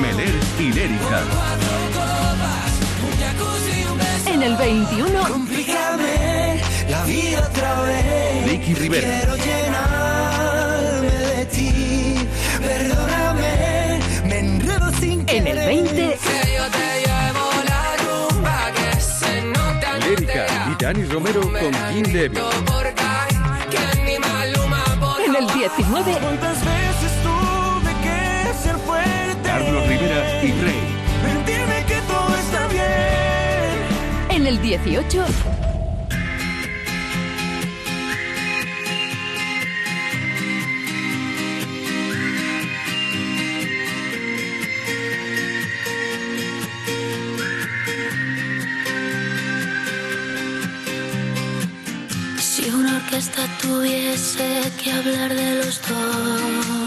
Meler y Lérica. En el 21. Complícame la vida otra vez. Vicky Rivera. Quiero llenarme de ti. Perdóname, me enredo sin En el 20. Que yo te llevo la rumba que se nota Lérica y Dani Romero con King David. En el 19. ¿Cuántas veces fuerte? Carlos Rivera y Rey. Mentirme que todo está bien. En el 18. Si una orquesta tuviese que hablar de los dos,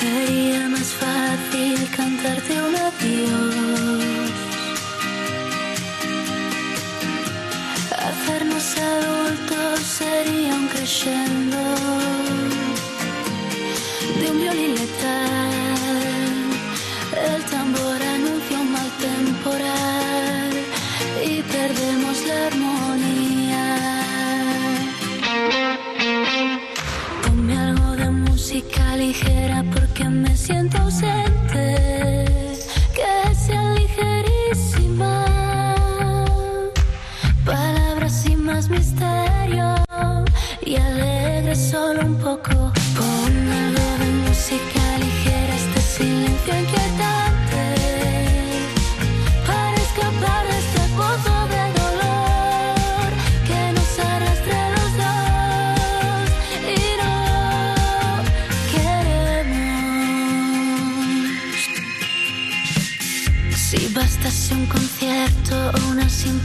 sería más fácil cantarte un adiós. Hacernos adultos sería un crescendo de un violín letal.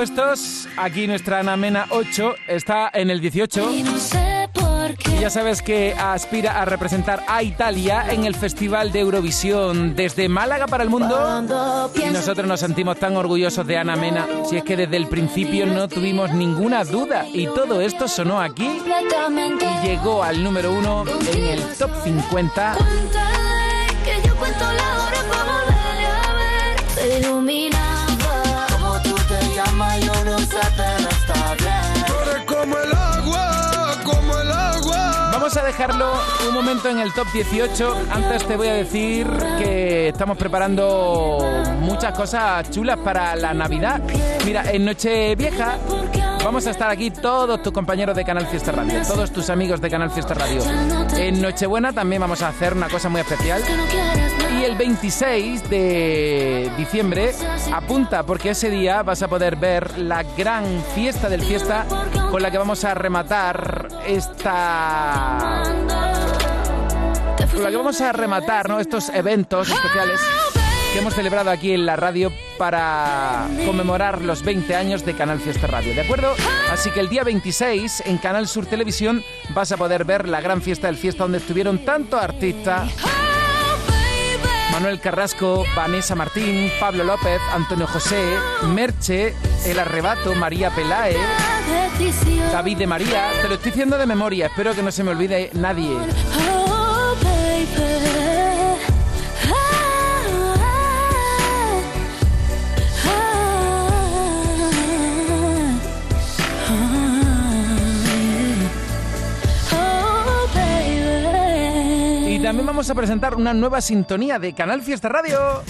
Puestos. Aquí nuestra Ana Mena 8 está en el 18. Y no sé por Y qué ya sabes que aspira a representar a Italia en el Festival de Eurovisión desde Málaga para el mundo. Y nosotros nos sentimos tan orgullosos de Ana Mena. Si es que desde el principio no tuvimos ninguna duda. Y todo esto sonó aquí y llegó al número uno en el top 50. Cuéntale que yo cuento la hora debe haber Te Vamos a dejarlo un momento en el top 18. Antes te voy a decir que estamos preparando muchas cosas chulas para la Navidad. Mira, en Nochevieja vamos a estar aquí todos tus compañeros de Canal Fiesta Radio, todos tus amigos de Canal Fiesta Radio. En Nochebuena también vamos a hacer una cosa muy especial. Y el 26 de diciembre apunta porque ese día vas a poder ver la gran fiesta del fiesta con la que vamos a rematar esta con la que vamos a rematar ¿no? estos eventos especiales que hemos celebrado aquí en la radio para conmemorar los 20 años de Canal Fiesta Radio, ¿de acuerdo? Así que el día 26 en Canal Sur Televisión vas a poder ver la gran fiesta del fiesta donde estuvieron tantos artistas Manuel Carrasco, Vanessa Martín, Pablo López, Antonio José, Merche, El Arrebato, María Pelae, David de María. Te lo estoy diciendo de memoria, espero que no se me olvide nadie. También vamos a presentar una nueva sintonía de Canal Fiesta Radio.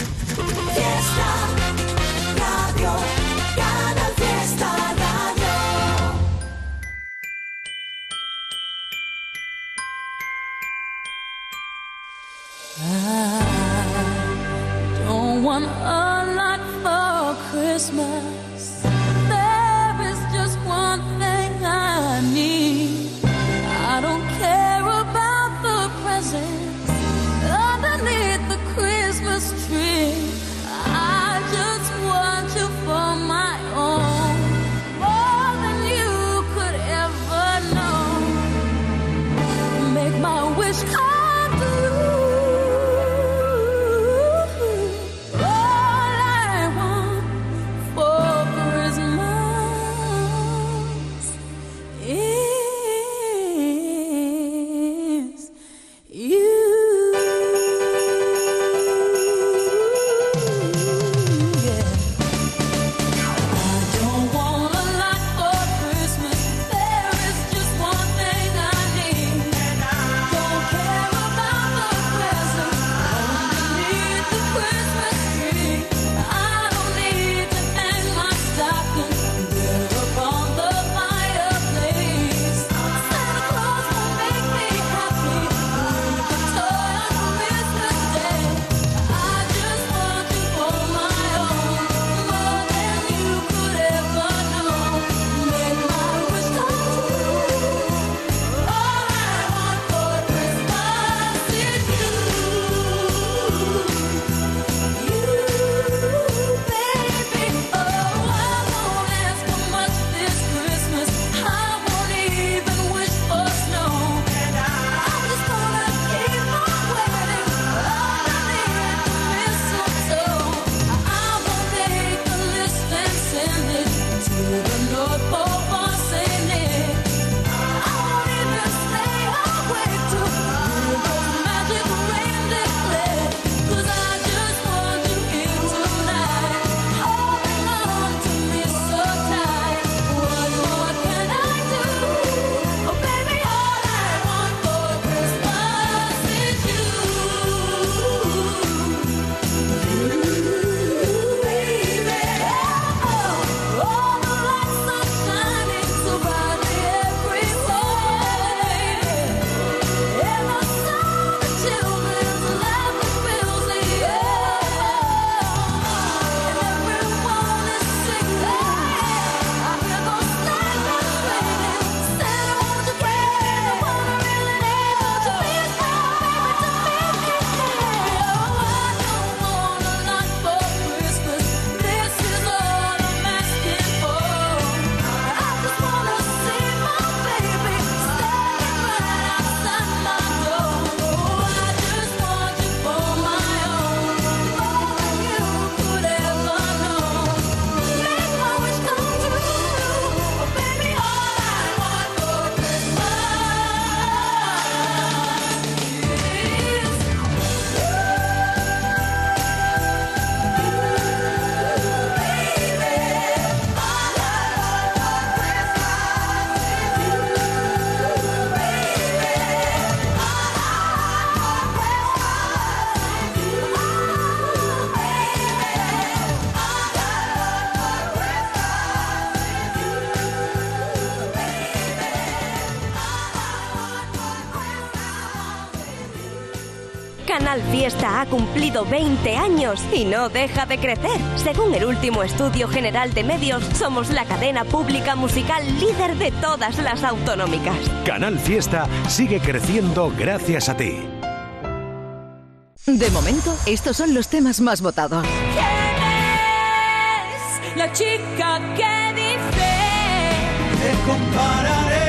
Fiesta ha cumplido 20 años y no deja de crecer. Según el último estudio general de medios, somos la cadena pública musical líder de todas las autonómicas. Canal Fiesta sigue creciendo gracias a ti. De momento, estos son los temas más votados. es la chica que dice Te compararé,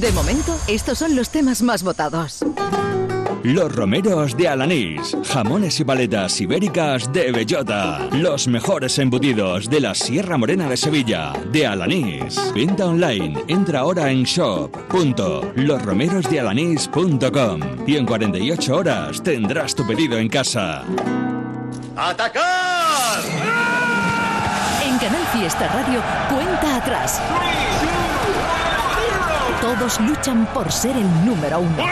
De momento, estos son los temas más votados. Los romeros de Alanís, jamones y paletas ibéricas de bellota, los mejores embutidos de la Sierra Morena de Sevilla, de Alanís. Venta online, entra ahora en shop.losromerosdealanís.com y en 48 horas tendrás tu pedido en casa. ¡Atacar! En Canal Fiesta Radio, cuenta atrás. Todos luchan por ser el número uno.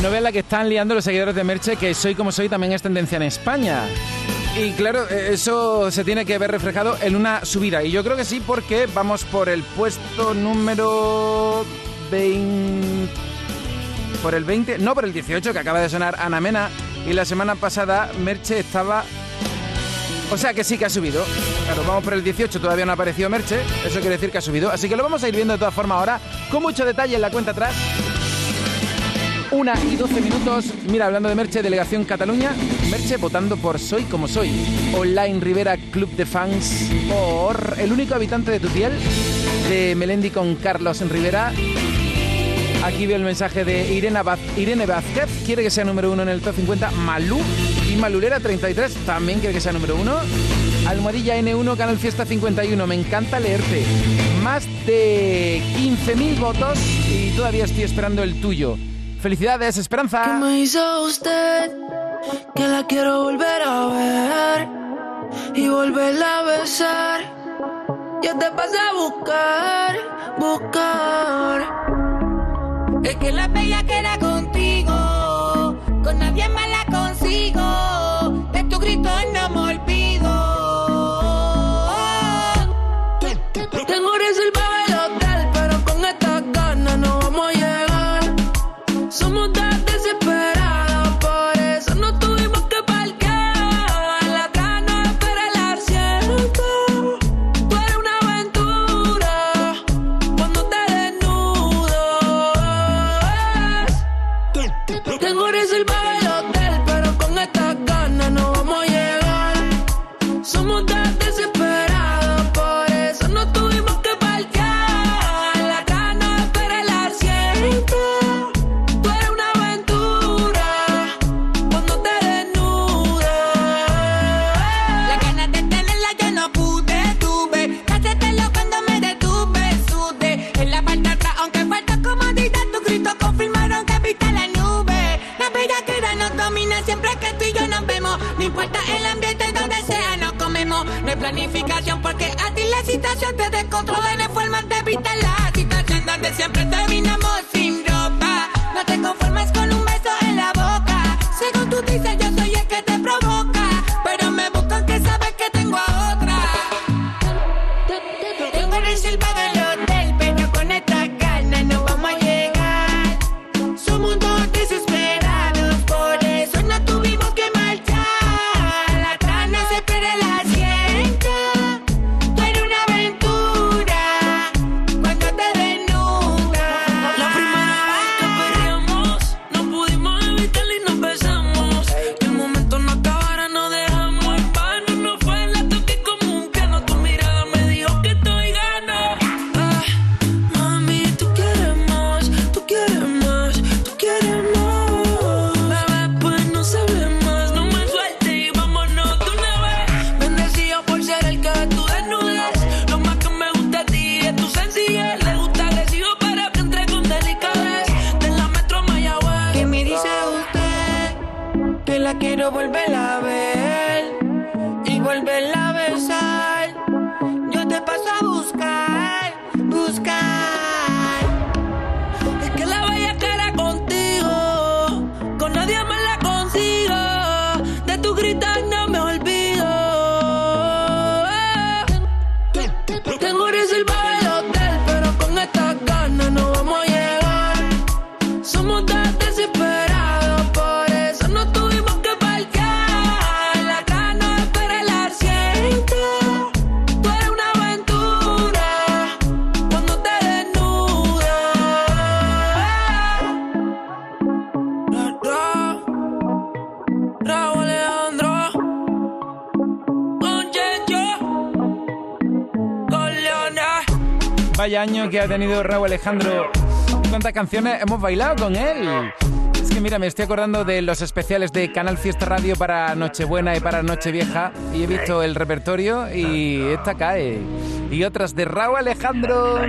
Novela que están liando los seguidores de Merche, que Soy como soy también es tendencia en España. Y claro, eh, eso se tiene que ver reflejado en una subida. Y yo creo que sí, porque vamos por el puesto número 20... Por el 20, no por el 18, que acaba de sonar Ana Mena. Y la semana pasada Merche estaba... O sea que sí que ha subido. Claro, vamos por el 18, todavía no ha aparecido Merche. Eso quiere decir que ha subido. Así que lo vamos a ir viendo de todas formas ahora, con mucho detalle en la cuenta atrás. Una y 12 minutos. Mira, hablando de Merche, Delegación Cataluña. Merche votando por Soy como soy. Online Rivera Club de Fans por El único habitante de tu piel. De Melendi con Carlos Rivera. Aquí veo el mensaje de Irene, Vaz- Irene Vázquez. Quiere que sea número uno en el top 50. Malú. Y Malulera 33 también quiere que sea número uno. Almohadilla N1, Canal Fiesta 51. Me encanta leerte. Más de 15.000 votos y todavía estoy esperando el tuyo. Felicidades, ¿Qué Esperanza. me hizo usted? Que la quiero volver a ver y volverla a besar. Yo te pasé a buscar, buscar. Es que la bella que era contigo, con nadie más la quiero volver a ver año que ha tenido Raúl Alejandro. ¿Cuántas canciones hemos bailado con él? Es que mira, me estoy acordando de los especiales de Canal Fiesta Radio para Nochebuena y para Nochevieja y he visto el repertorio y esta cae. Y otras de Raúl Alejandro.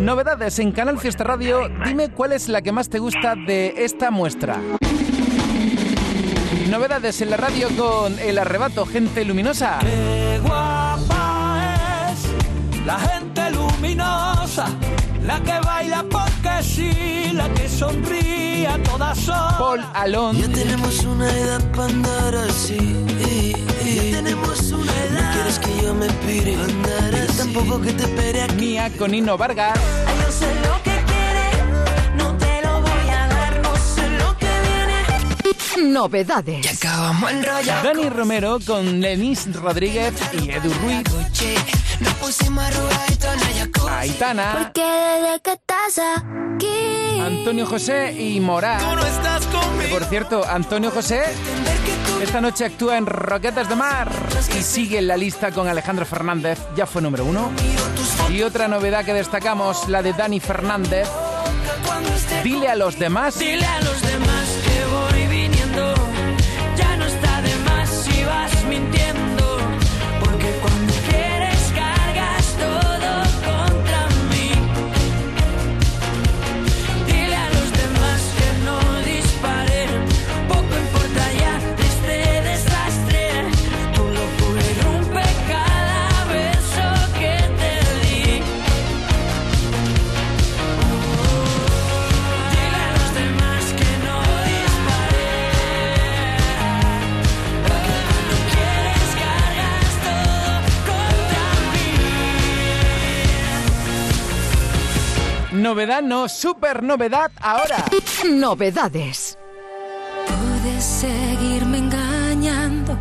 Novedades en Canal Fiesta Radio. Dime cuál es la que más te gusta de esta muestra. Novedades en la radio con El Arrebato, gente luminosa. Gente luminosa, la que baila porque sí, la que sonríe a todas horas. Paul Alon. Ya tenemos una edad para andar así. Ya tenemos una edad. No quieres que yo me pire andar así. tampoco que te espere aquí. Mía con Nino Vargas. Yo sé lo que quiere, no te lo voy a dar, no sé lo que viene. Novedades. Acabamos el rollo. Dani Romero con Lenis Rodríguez y Edu Ruiz. Nos pusimos arrugaditos en jacuzzi. Aitana, Porque desde que estás aquí. Antonio José y Morá. Tú no estás Que, conmigo. por cierto, Antonio José esta noche actúa en Roquetas de Mar y sigue en la lista con Alejandro Fernández, ya fue número uno. Y otra novedad que destacamos, la de Dani Fernández. Dile a los demás. Dile a los demás Novedad no, super novedad ahora. Novedades. Pude seguirme engañando,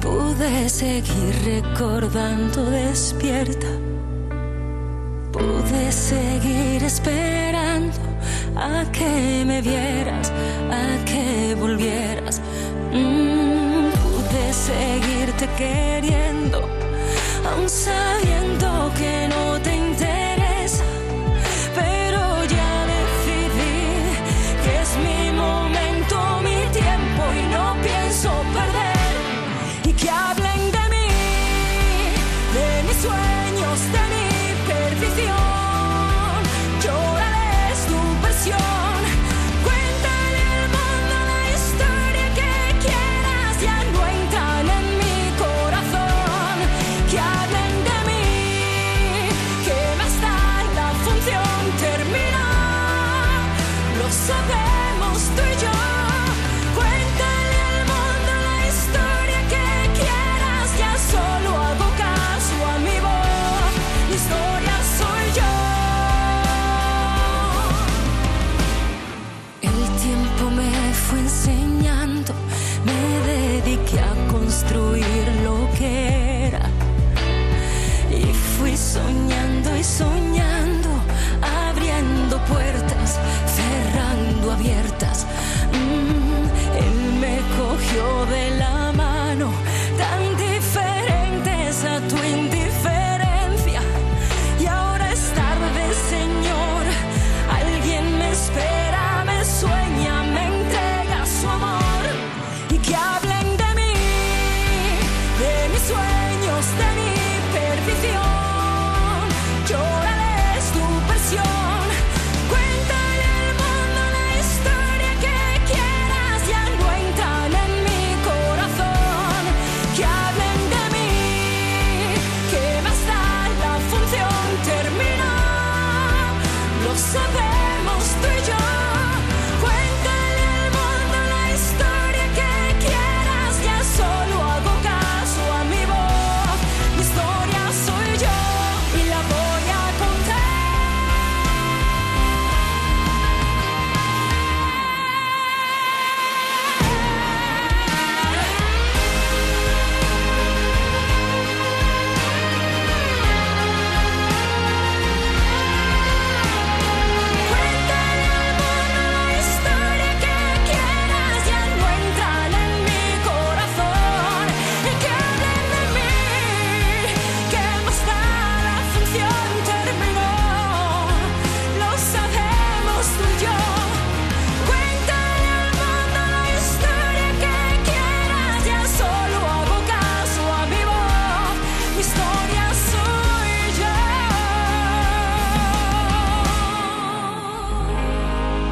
pude seguir recordando despierta. Pude seguir esperando a que me vieras, a que volvieras. Mm, pude seguirte queriendo, aun sabiendo que no te no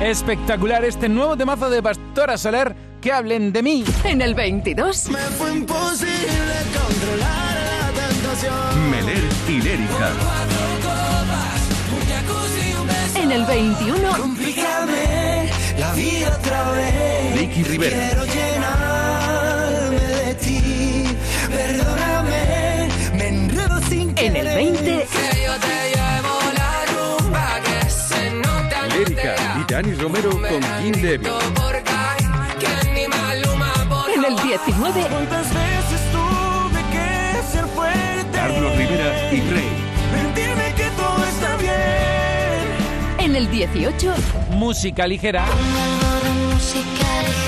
Espectacular este nuevo temazo de Pastora Soler, que hablen de mí. En el 22. Me fue imposible controlar la tentación. Meler y Lérica. En el 21. Complícame la vida otra vez. Vicky Rivera. Quiero llenarme de ti. Perdóname, me enredo sin En el 20. Que yo te Yanis Romero con Jim Devil. En el 19. Carlos Rivera y Rey. que todo está bien. En el 18. Música ligera. Música ligera.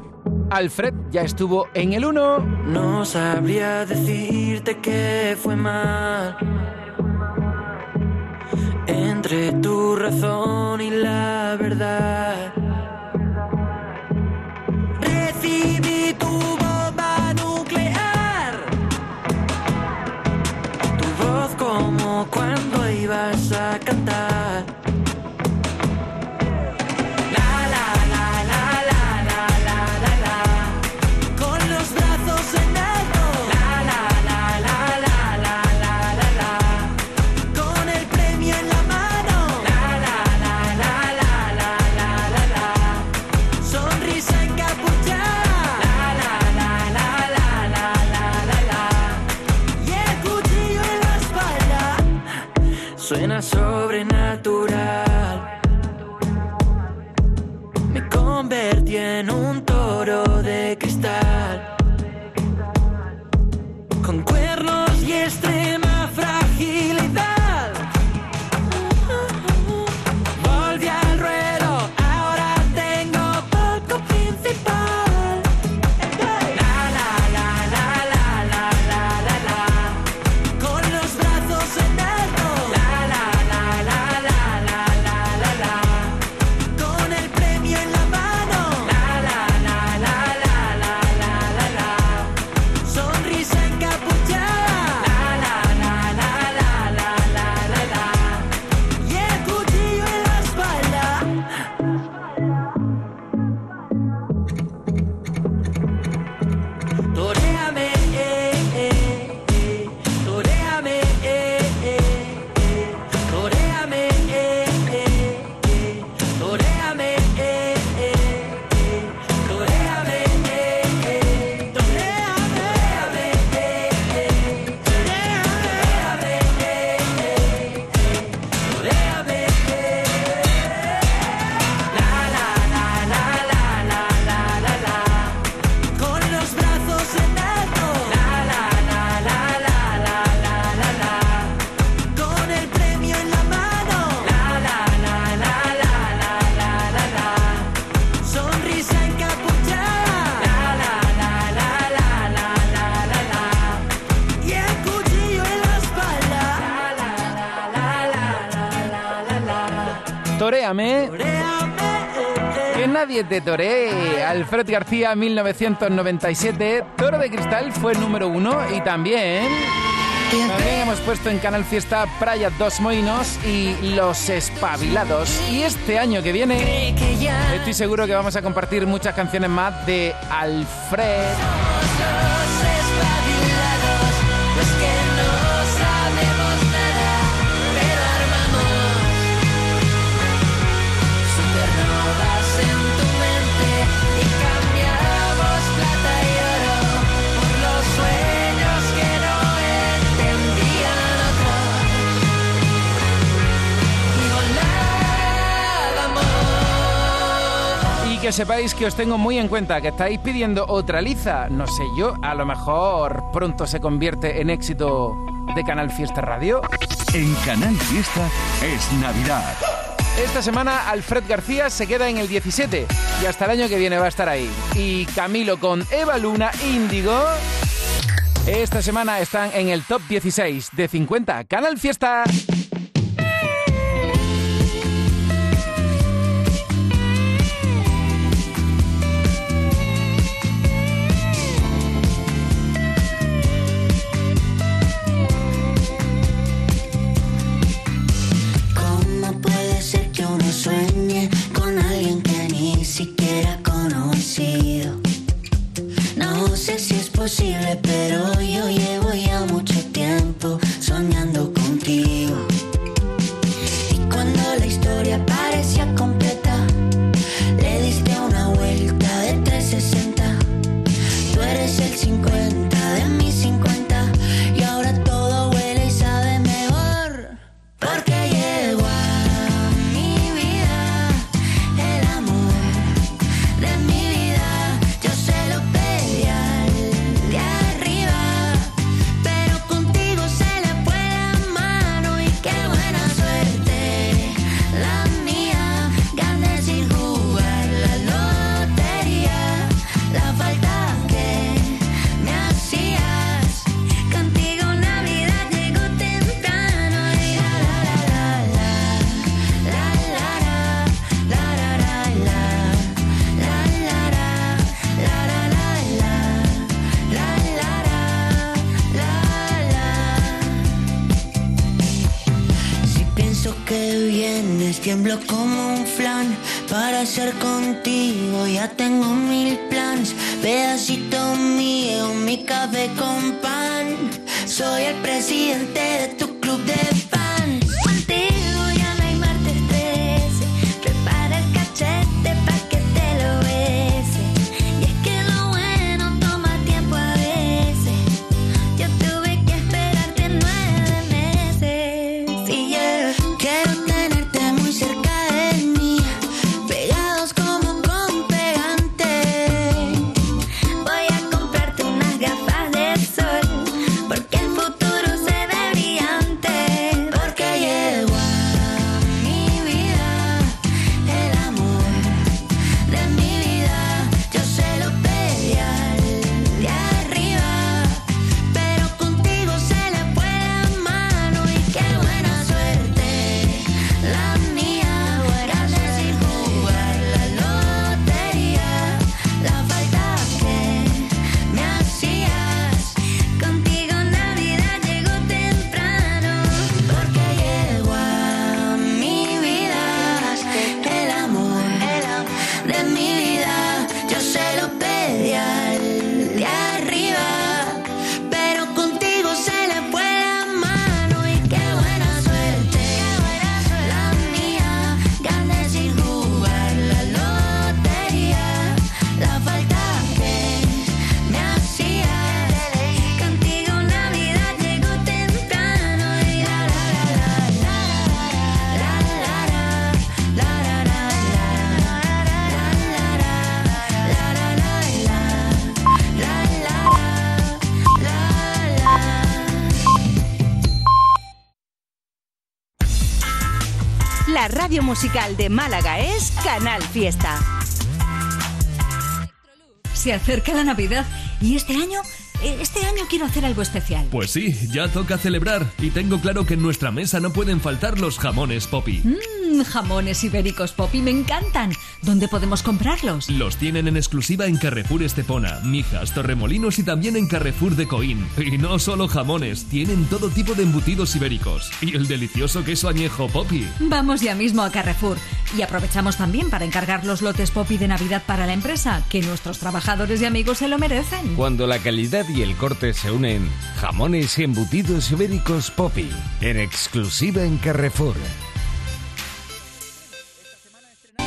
Alfred ya estuvo en el 1. No sabría decirte que fue mal entre tu razón y la verdad. Recibí tu bomba nuclear, tu voz como cuando ibas a cantar. Te toree. Alfred García, 1997. Toro de Cristal fue número uno y también. También hemos puesto en Canal Fiesta Praia Dos Moinos y Los Espabilados. Y este año que viene, estoy seguro que vamos a compartir muchas canciones más de Alfred. Que sepáis que os tengo muy en cuenta, que estáis pidiendo otra liza. No sé yo, a lo mejor pronto se convierte en éxito de Canal Fiesta Radio. En Canal Fiesta es Navidad. Esta semana Alfred García se queda en el 17 y hasta el año que viene va a estar ahí. Y Camilo con Eva Luna, Índigo. Esta semana están en el top 16 de 50. Canal Fiesta. De tu club de musical de Málaga es Canal Fiesta. Se acerca la Navidad y este año, eh, este año quiero hacer algo especial. Pues sí, ya toca celebrar y tengo claro que en nuestra mesa no pueden faltar los jamones Poppy. Mmm, jamones ibéricos Poppy me encantan. ¿Dónde podemos comprarlos? Los tienen en exclusiva en Carrefour Estepona, Mijas, Torremolinos y también en Carrefour de Coín. Y no solo jamones, tienen todo tipo de embutidos ibéricos. Y el delicioso queso añejo Poppy. Vamos ya mismo a Carrefour y aprovechamos también para encargar los lotes Poppy de Navidad para la empresa, que nuestros trabajadores y amigos se lo merecen. Cuando la calidad y el corte se unen, jamones y embutidos ibéricos Poppy, en exclusiva en Carrefour.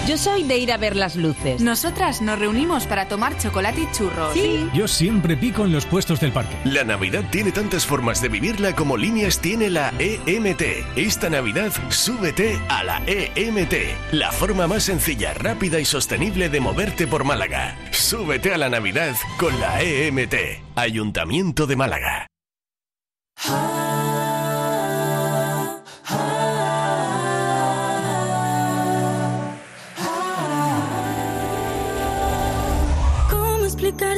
Yo soy de ir a ver las luces. Nosotras nos reunimos para tomar chocolate y churros. Yo siempre pico en los puestos del parque. La Navidad tiene tantas formas de vivirla como líneas tiene la EMT. Esta Navidad, súbete a la EMT, la forma más sencilla, rápida y sostenible de moverte por Málaga. Súbete a la Navidad con la EMT, Ayuntamiento de Málaga.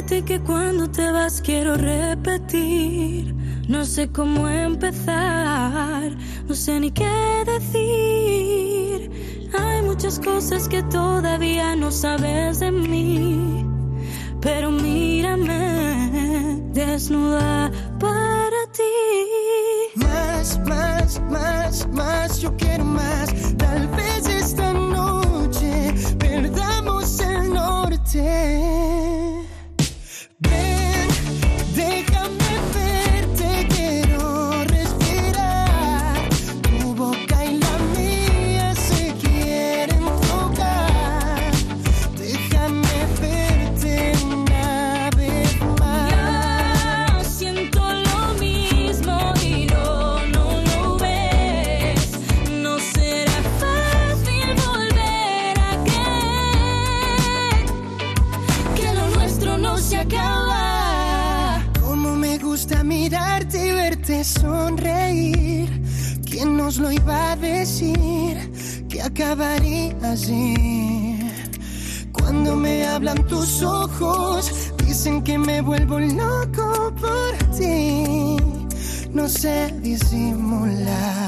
Ti que cuando te vas quiero repetir. No sé cómo empezar, no sé ni qué decir. Hay muchas cosas que todavía no sabes de mí. Pero mírame desnuda para ti. Más, más, más, más, yo quiero más. Tal vez esta noche perdamos el norte. Tus ojos, dicen que me vuelvo loco por ti. No sé disimular.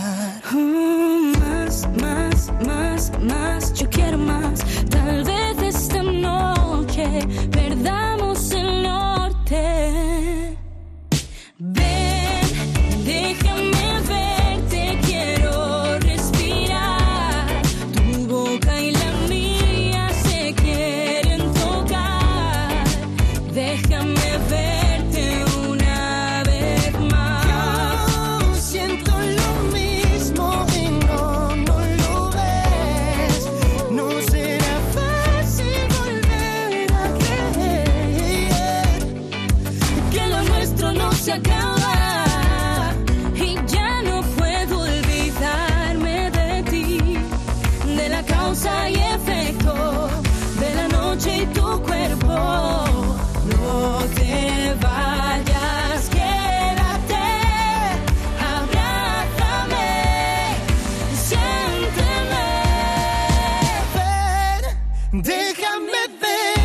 Déjame verte,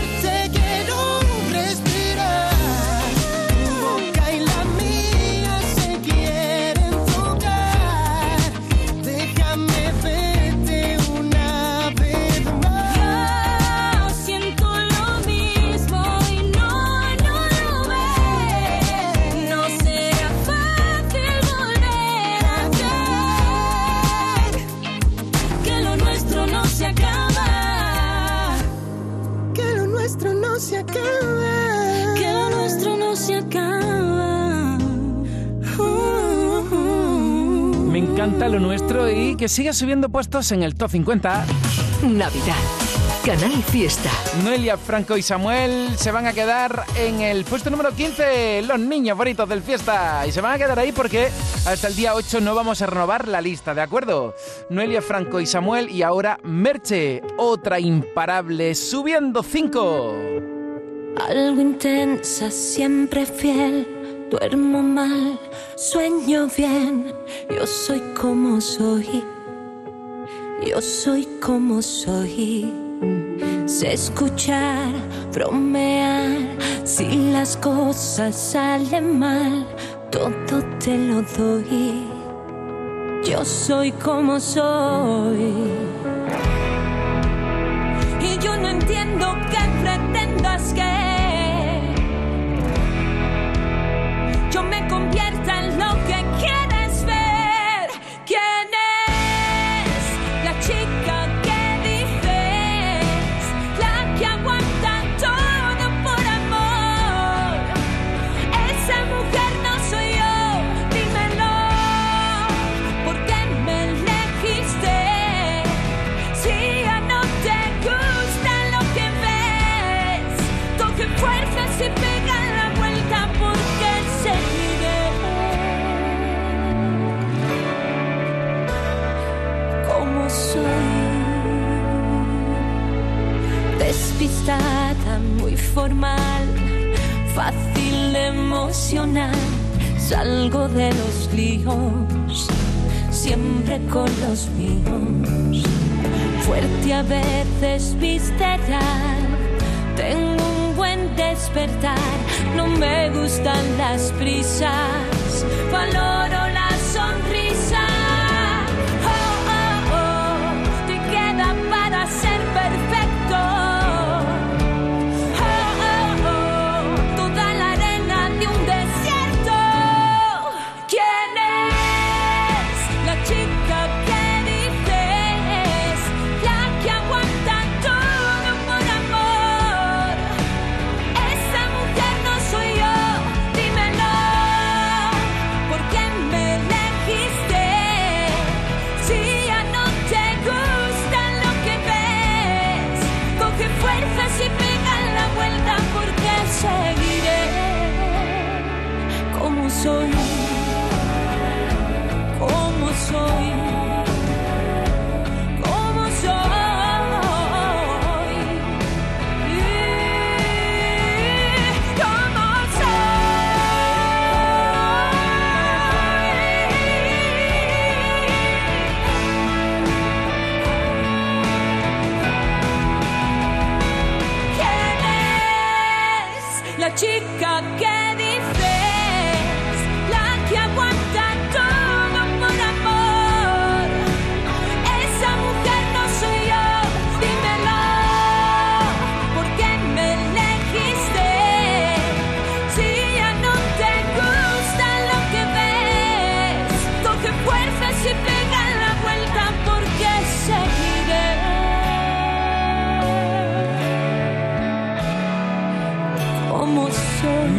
encanta lo nuestro y que siga subiendo puestos en el top 50. Navidad. Canal Fiesta. Noelia, Franco y Samuel se van a quedar en el puesto número 15, los niños bonitos del fiesta. Y se van a quedar ahí porque hasta el día 8 no vamos a renovar la lista, ¿de acuerdo? Noelia, Franco y Samuel y ahora Merche, otra imparable, subiendo 5. Algo intensa, siempre fiel. Duermo mal, sueño bien. Yo soy como soy. Yo soy como soy. Sé escuchar, bromear. Si las cosas salen mal, todo te lo doy. Yo soy como soy. Y yo no entiendo qué pretendas que Visceral, tengo un buen despertar. No me gustan las prisas, valoro chica que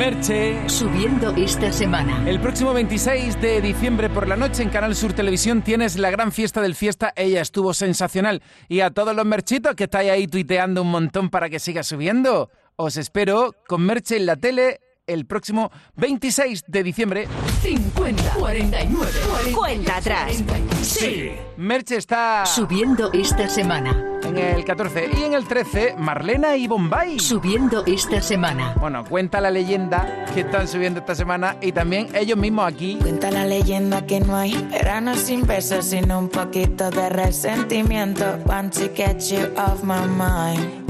Merche. Subiendo esta semana. El próximo 26 de diciembre por la noche en Canal Sur Televisión tienes la gran fiesta del fiesta. Ella estuvo sensacional. Y a todos los merchitos que estáis ahí tuiteando un montón para que siga subiendo, os espero con Merche en la tele el próximo 26 de diciembre. 50, 49, Cuenta atrás. Sí. Merche está Subiendo esta semana. En el 14 y en el 13 Marlena y Bombay. Subiendo esta semana. Bueno, cuenta la leyenda que están subiendo esta semana y también ellos mismos aquí. Cuenta la leyenda que no hay verano sin besos, sino un poquito de resentimiento. Want to get you off my mind.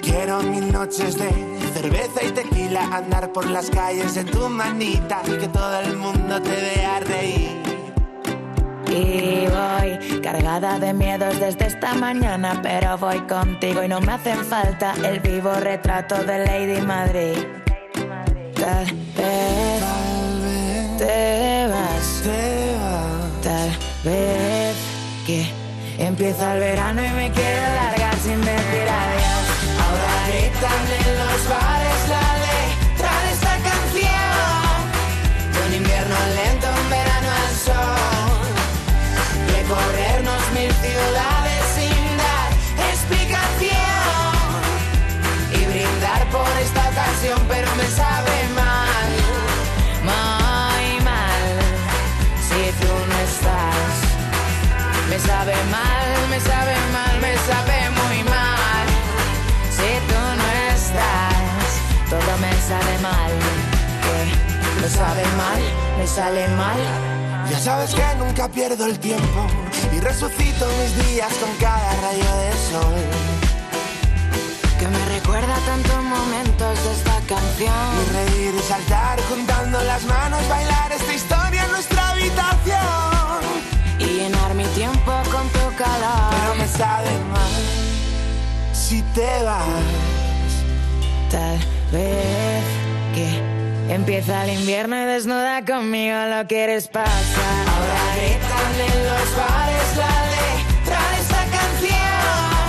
Quiero mil noches de cerveza y tequila, andar por las calles en tu manita y que todo el mundo te vea reír. Y voy cargada de miedos desde esta mañana, pero voy contigo y no me hacen falta el vivo retrato de Lady Madrid. Tal vez te vas, tal vez que empieza el verano y me quiero largar sin decir adiós. Ahora gritan en los bares me sabe mal, me sale mal. Ya sabes que nunca pierdo el tiempo y resucito mis días con cada rayo de sol. Que me recuerda tantos momentos de esta canción. Y reír y saltar juntando las manos, bailar esta historia en nuestra habitación. Y llenar mi tiempo con tu calor. Pero me sabe mal si te vas. Tal vez que empieza el invierno y desnuda conmigo lo quieres pasar. Ahora gritan en los bares la letra de esta canción.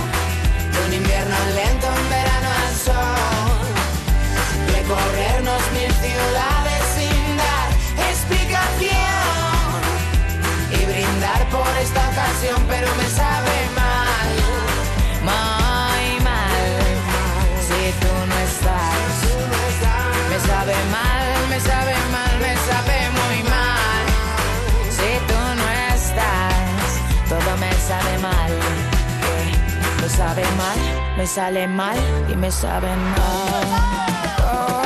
Un invierno lento, un verano al sol. Recorrernos mil ciudades sin dar explicación. Y brindar por esta ocasión, pero me sabe sabe mal, me sale mal y me sabe mal. Oh.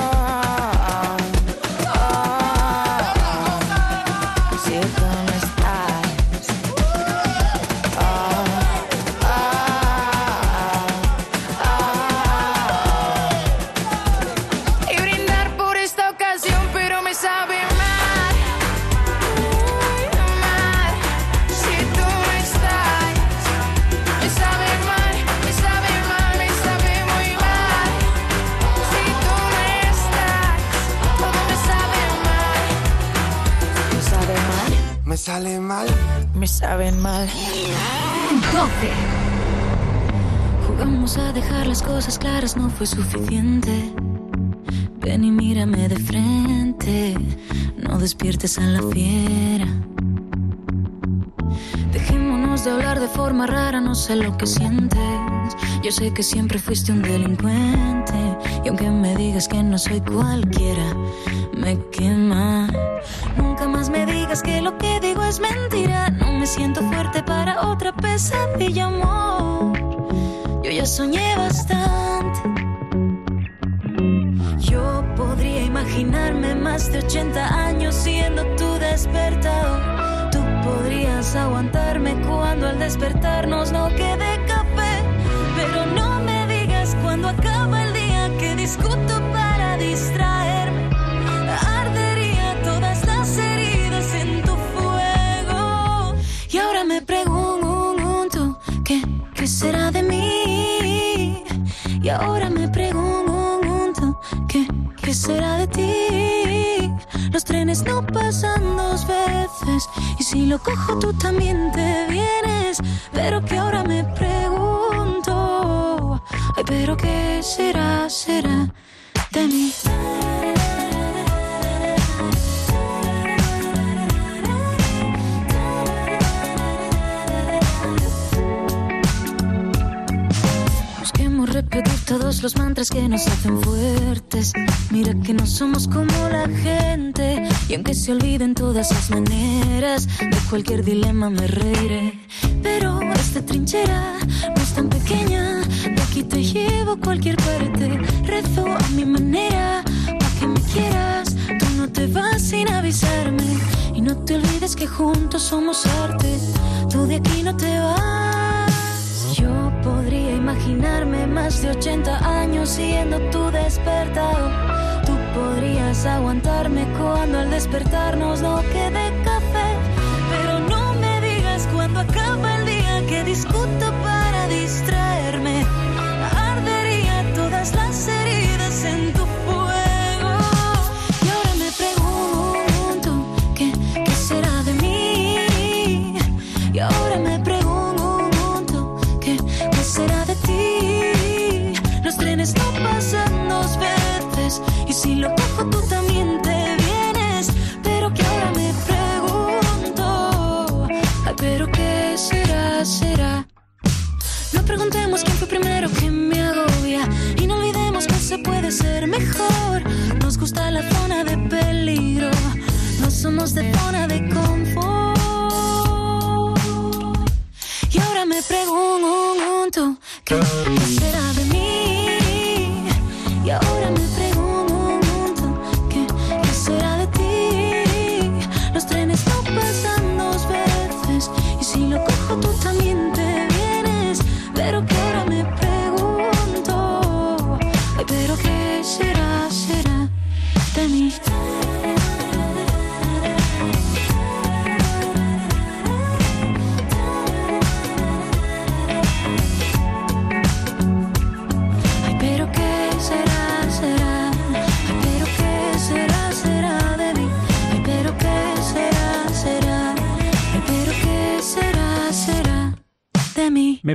Las cosas claras, no fue suficiente. Ven y mírame de frente, no despiertes a la fiera. Dejémonos de hablar de forma rara, no sé lo que sientes. Yo sé que siempre fuiste un delincuente. Y aunque me digas que no soy cualquiera, me quema. Nunca más me digas que lo que digo es mentira. No me siento fuerte para otra pesadilla, amor. Yo soñé bastante. Yo podría imaginarme más de 80 años siendo tu despertador. Tú podrías aguantarme cuando al despertarnos no quede café. Pero no me digas cuando acaba el día que discuto para ahora me pregunto, ¿qué, qué será de ti? Los trenes no pasan dos veces y si lo cojo tú también te vienes. Pero que ahora me pregunto, ay, pero qué será, los mantras que nos hacen fuertes. Mira que no somos como la gente. Y aunque se olviden todas las maneras, de cualquier dilema me reiré. Pero esta trinchera no es tan pequeña. De aquí te llevo a cualquier parte. Rezo a mi manera, pa' que me quieras. Tú no te vas sin avisarme. Y no te olvides que juntos somos arte. Tú de aquí no te vas. Podría imaginarme más de 80 años siendo tu despertador. Tú podrías aguantarme cuando al despertarnos no quede café. Pero no me digas cuando acaba el día que discuto primero que me agobia y no olvidemos que se puede ser mejor. Nos gusta la zona de peligro, no somos de zona de confort. Y ahora me pregunto, ¿qué, será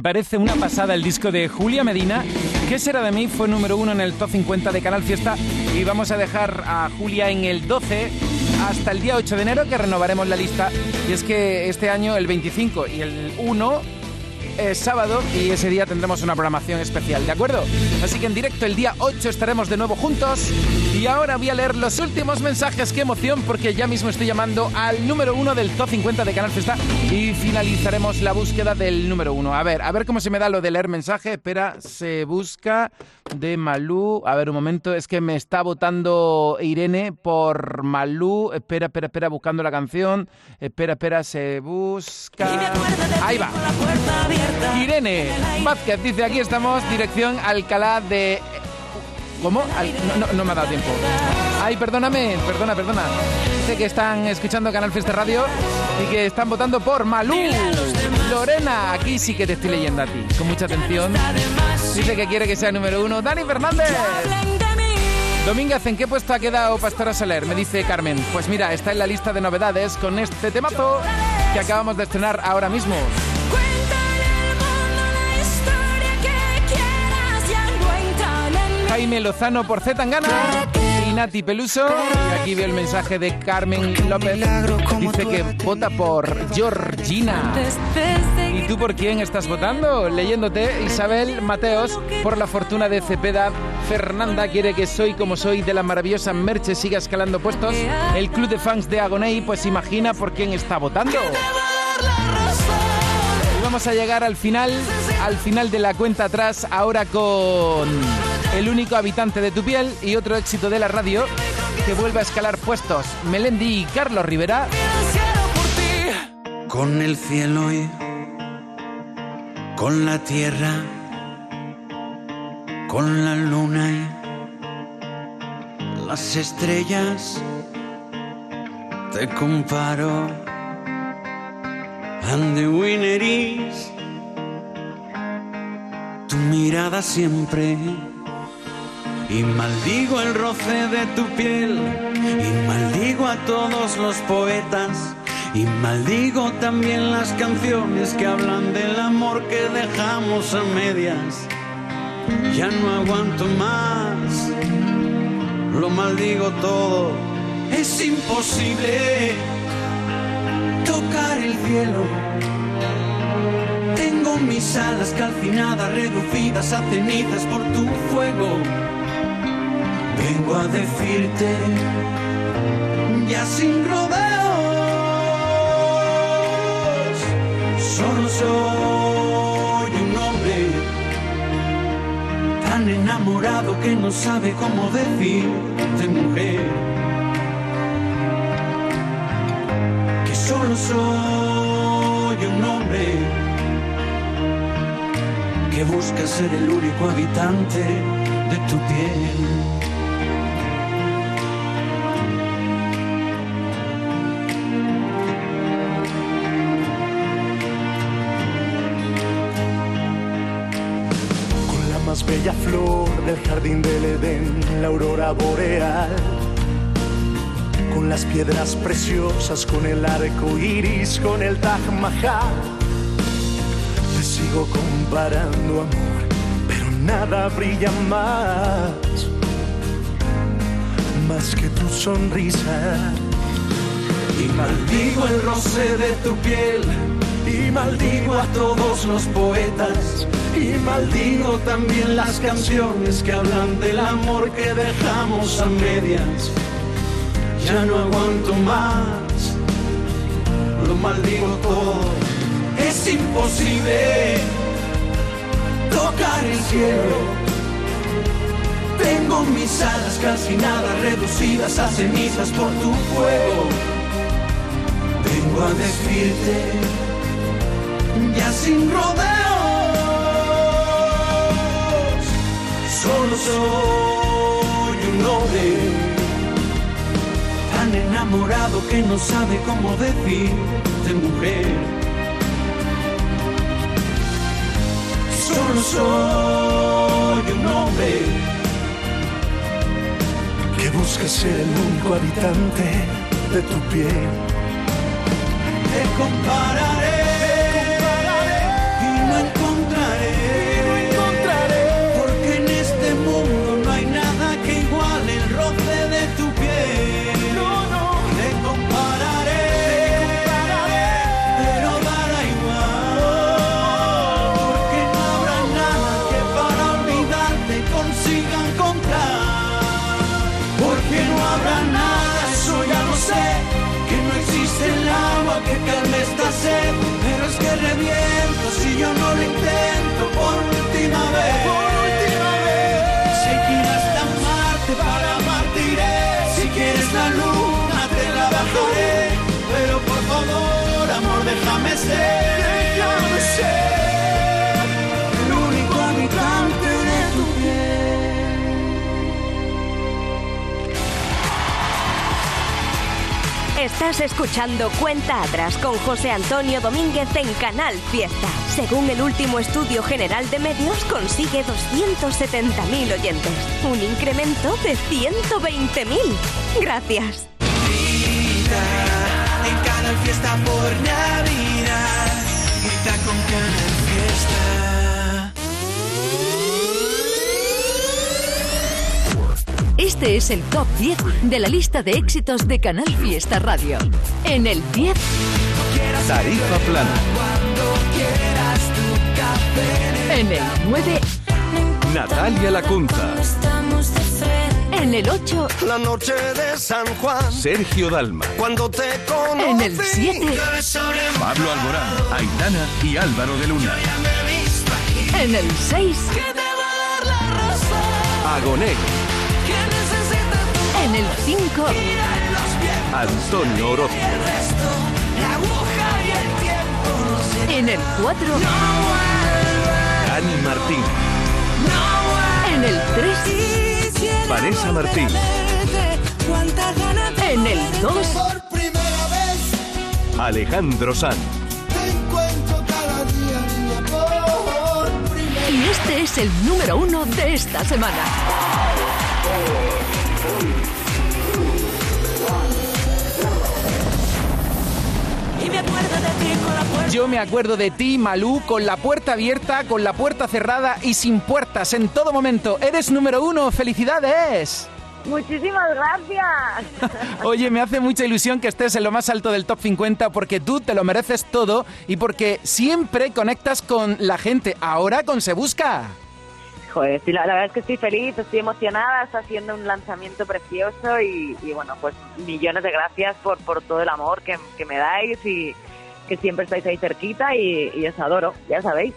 parece una pasada el disco de Julia Medina. ¿Qué será de mí? Fue número uno en el top 50 de Canal Fiesta. Y vamos a dejar a Julia en el 12 hasta el día 8 de enero, que renovaremos la lista. Y es que este año, el 25 y el 1 es sábado y ese día tendremos una programación especial, ¿de acuerdo? Así que en directo el día 8 estaremos de nuevo juntos y ahora voy a leer los últimos mensajes, qué emoción, porque ya mismo estoy llamando al número 1 del top 50 de Canal Fiesta y finalizaremos la búsqueda del número 1. A ver, a ver cómo se me da lo de leer mensaje, espera, se busca de Malú, a ver un momento, es que me está votando Irene por Malú, espera, espera, espera, buscando la canción, espera, espera, se busca... Ahí va. Irene Vázquez dice, aquí estamos, dirección Alcalá de... ¿Cómo? No, me ha dado tiempo. Ay, perdóname, perdona, perdona. Dice que están escuchando Canal Fiesta Radio y que están votando por Malú. Lorena, aquí sí que te estoy leyendo a ti, con mucha atención. Dice que quiere que sea número uno. Dani Fernández. Domínguez, ¿en qué puesto ha quedado Pastora Soler? Me dice Carmen. Pues mira, está en la lista de novedades con este temazo que acabamos de estrenar ahora mismo. Jaime Lozano por Z Tangana y Nati Peluso. Y aquí veo el mensaje de Carmen López. Dice que vota por Georgina. ¿Y tú por quién estás votando? Leyéndote, Isabel Mateos por la fortuna de Cepeda. Fernanda quiere que soy como soy de la maravillosa Merche siga escalando puestos. El club de fans de Agoney, pues imagina por quién está votando. Y vamos a llegar al final, al final de la cuenta atrás, ahora con el único habitante de tu piel y otro éxito de la radio que vuelve a escalar puestos. Melendi y Carlos Rivera. Con el cielo y con la tierra, con la luna y las estrellas, te comparo. And the winner is tu mirada siempre. Y maldigo el roce de tu piel, y maldigo a todos los poetas, y maldigo también las canciones que hablan del amor que dejamos a medias. Ya no aguanto más, lo maldigo todo, es imposible tocar el cielo. Tengo mis alas calcinadas, reducidas a cenizas por tu fuego. Vengo a decirte, ya sin rodeos, solo soy un hombre tan enamorado que no sabe cómo decirte mujer. Que solo soy un hombre que busca ser el único habitante de tu piel. Bella flor del jardín del Edén, la aurora boreal. Con las piedras preciosas, con el arco iris, con el Taj Mahal. Te sigo comparando, amor, pero nada brilla más. Más que tu sonrisa. Y maldigo el roce de tu piel. Y maldigo a todos los poetas. Y maldigo también las canciones que hablan del amor que dejamos a medias. Ya no aguanto más. Lo maldigo todo. Es imposible tocar el cielo. Tengo mis alas calcinadas, reducidas a cenizas por tu fuego. Vengo a decirte, ya sin rodeos, solo soy un hombre tan enamorado que no sabe cómo decirte mujer. Solo soy un hombre que busca ser el único habitante de tu piel. Te compararé, Estás escuchando Cuenta Atrás con José Antonio Domínguez en Canal Fiesta. Según el último estudio general de medios, consigue 270.000 oyentes. Un incremento de 120.000. Gracias. Este es el top 10 de la lista de éxitos de Canal Fiesta Radio. En el 10, Tarifa plana. Quieras tu café. en el 9, Natalia Lacunza. Estamos de frente. en el 8, La noche de San Juan, Sergio Dalma. cuando te conocí. en el 7, Pablo Alborán. Aitana y Álvaro de Luna. en el 6, Agoné. En el 5, Antonio Orozco. en el 4, Dani Martín. en el 3, Vanessa Martín. En el 2, Por primera vez Alejandro Sanz. y este es el número 1 de esta semana. Y me acuerdo de ti con la puerta. Yo me acuerdo de ti, Malú, con la puerta abierta, con la puerta cerrada y sin puertas en todo momento. Eres número uno, felicidades. Muchísimas gracias. Oye, me hace mucha ilusión que estés en lo más alto del top 50 porque tú te lo mereces todo y porque siempre conectas con la gente. Ahora con Se Busca. Joder, sí, la, la verdad es que estoy feliz, estoy emocionada, está haciendo un lanzamiento precioso y, y bueno, pues millones de gracias por, por todo el amor que, que me dais y que siempre estáis ahí cerquita y, y os adoro, ya sabéis.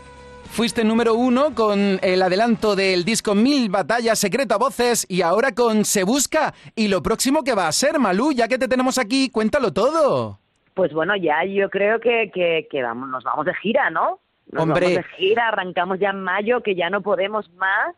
Fuiste número uno con el adelanto del disco Mil Batallas Secreto a Voces y ahora con Se Busca. Y lo próximo que va a ser, Malú, ya que te tenemos aquí, cuéntalo todo. Pues bueno, ya yo creo que, que, que vamos, nos vamos de gira, ¿no? Nos Hombre. vamos de gira, arrancamos ya en mayo, que ya no podemos más.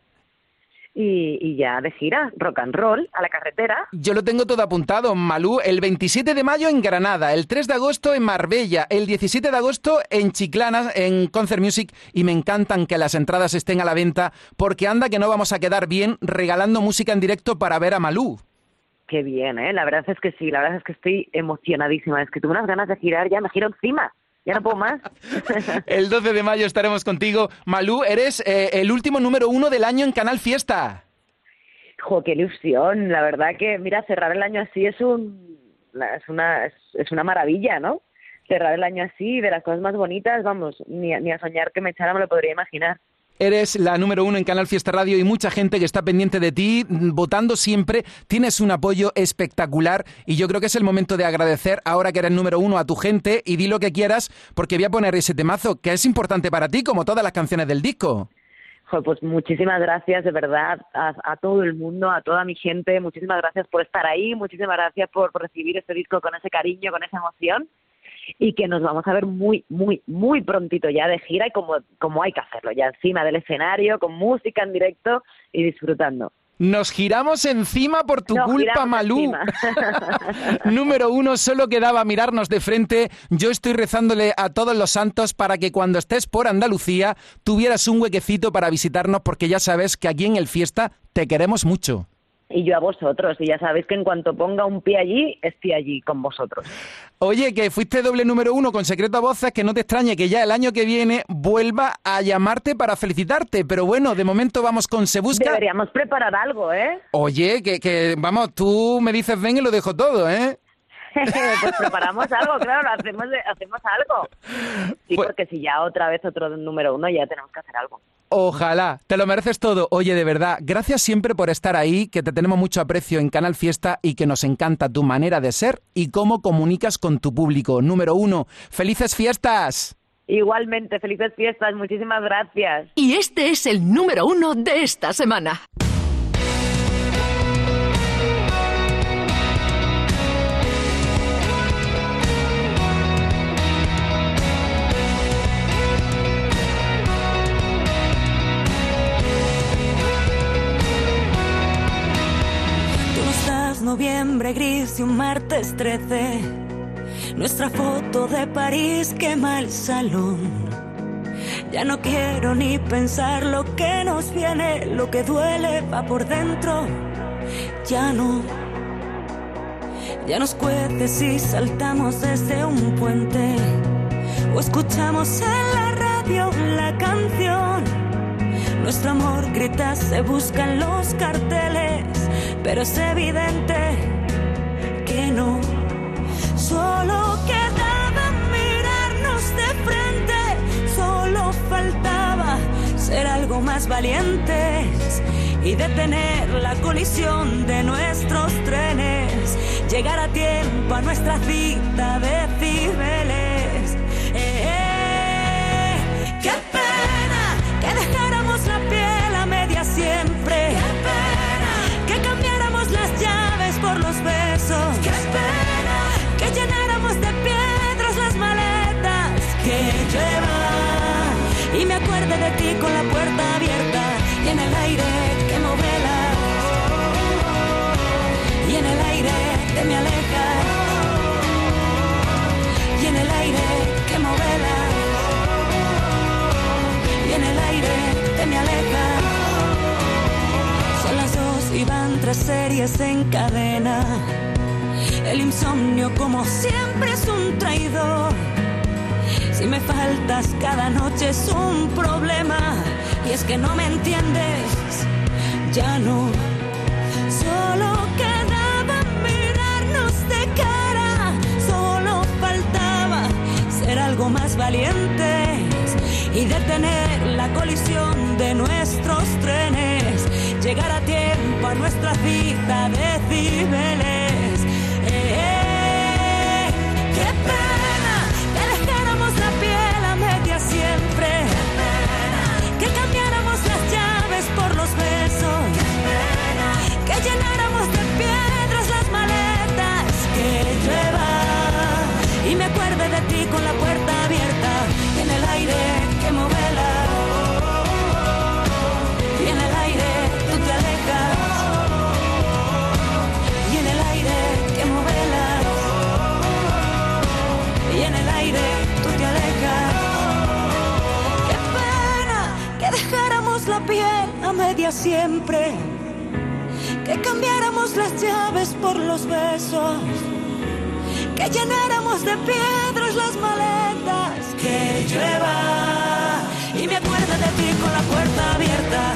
Y, y ya de gira, rock and roll, a la carretera. Yo lo tengo todo apuntado, Malú. El 27 de mayo en Granada, el 3 de agosto en Marbella, el 17 de agosto en Chiclana, en Concert Music. Y me encantan que las entradas estén a la venta, porque anda que no vamos a quedar bien regalando música en directo para ver a Malú. Qué bien, ¿eh? La verdad es que sí, la verdad es que estoy emocionadísima. Es que tuve unas ganas de girar, ya me giro encima. Ya no puedo más. El 12 de mayo estaremos contigo. Malú, eres eh, el último número uno del año en Canal Fiesta. Jo, qué ilusión. La verdad que, mira, cerrar el año así es un, es una, es, una maravilla, ¿no? Cerrar el año así, de las cosas más bonitas, vamos, ni, ni a soñar que me echara me lo podría imaginar. Eres la número uno en Canal Fiesta Radio y mucha gente que está pendiente de ti, mm, votando siempre. Tienes un apoyo espectacular y yo creo que es el momento de agradecer ahora que eres número uno a tu gente y di lo que quieras porque voy a poner ese temazo que es importante para ti como todas las canciones del disco. Pues muchísimas gracias, de verdad, a, a todo el mundo, a toda mi gente. Muchísimas gracias por estar ahí, muchísimas gracias por recibir este disco con ese cariño, con esa emoción. Y que nos vamos a ver muy, muy, muy prontito ya de gira y como, como hay que hacerlo, ya encima del escenario, con música en directo y disfrutando. Nos giramos encima por tu Nos culpa, Malú. Número uno, solo quedaba mirarnos de frente. Yo estoy rezándole a todos los santos para que cuando estés por Andalucía tuvieras un huequecito para visitarnos, porque ya sabes que aquí en el Fiesta te queremos mucho. y yo a vosotros. Y ya sabéis que en cuanto ponga un pie allí, estoy allí con vosotros. Oye, que fuiste doble número uno con Secreto a Voces, que no te extrañe que ya el año que viene vuelva a llamarte para felicitarte. Pero bueno, de momento vamos con Se Busca. Deberíamos preparar algo, ¿eh? Oye, que, que vamos, tú me dices ven y lo dejo todo, ¿eh? pues preparamos algo, claro, hacemos, hacemos algo. Sí, Pues- porque si ya otra vez otro número uno, ya tenemos que hacer algo. Ojalá, te lo mereces todo. Oye, de verdad, gracias siempre por estar ahí, que te tenemos mucho aprecio en Canal Fiesta y que nos encanta tu manera de ser y cómo comunicas con tu público. Número uno, felices fiestas. Igualmente, felices fiestas, muchísimas gracias. Y este es el número uno de esta semana. Gris y un martes 13. Nuestra foto de París quema el salón. Ya no quiero ni pensar lo que nos viene, lo que duele va por dentro. Ya no. Ya nos cuece si saltamos desde un puente o escuchamos en la radio la canción. Nuestro amor grita, se busca en los carteles, pero es evidente Solo quedaba mirarnos de frente, solo faltaba ser algo más valientes y detener la colisión de nuestros trenes, llegar a tiempo a nuestra cita de Cibeles. De ti con la puerta abierta y en el aire quemo velas y en el aire te me alejas y en el aire quemo velas y en el aire te me alejas son las dos y van tres series en cadena. El insomnio como siempre es un traidor si me faltas cada noche es un problema y es que no me entiendes, ya no. Solo quedaba mirarnos de cara, solo faltaba ser algo más valientes y detener la colisión de nuestros trenes, llegar a tiempo a nuestra cita de Cibeles. Media siempre. Que cambiáramos las llaves por los besos. Que llenáramos de piedras las maletas. Que llueva. Y me acuerdo de ti con la puerta abierta.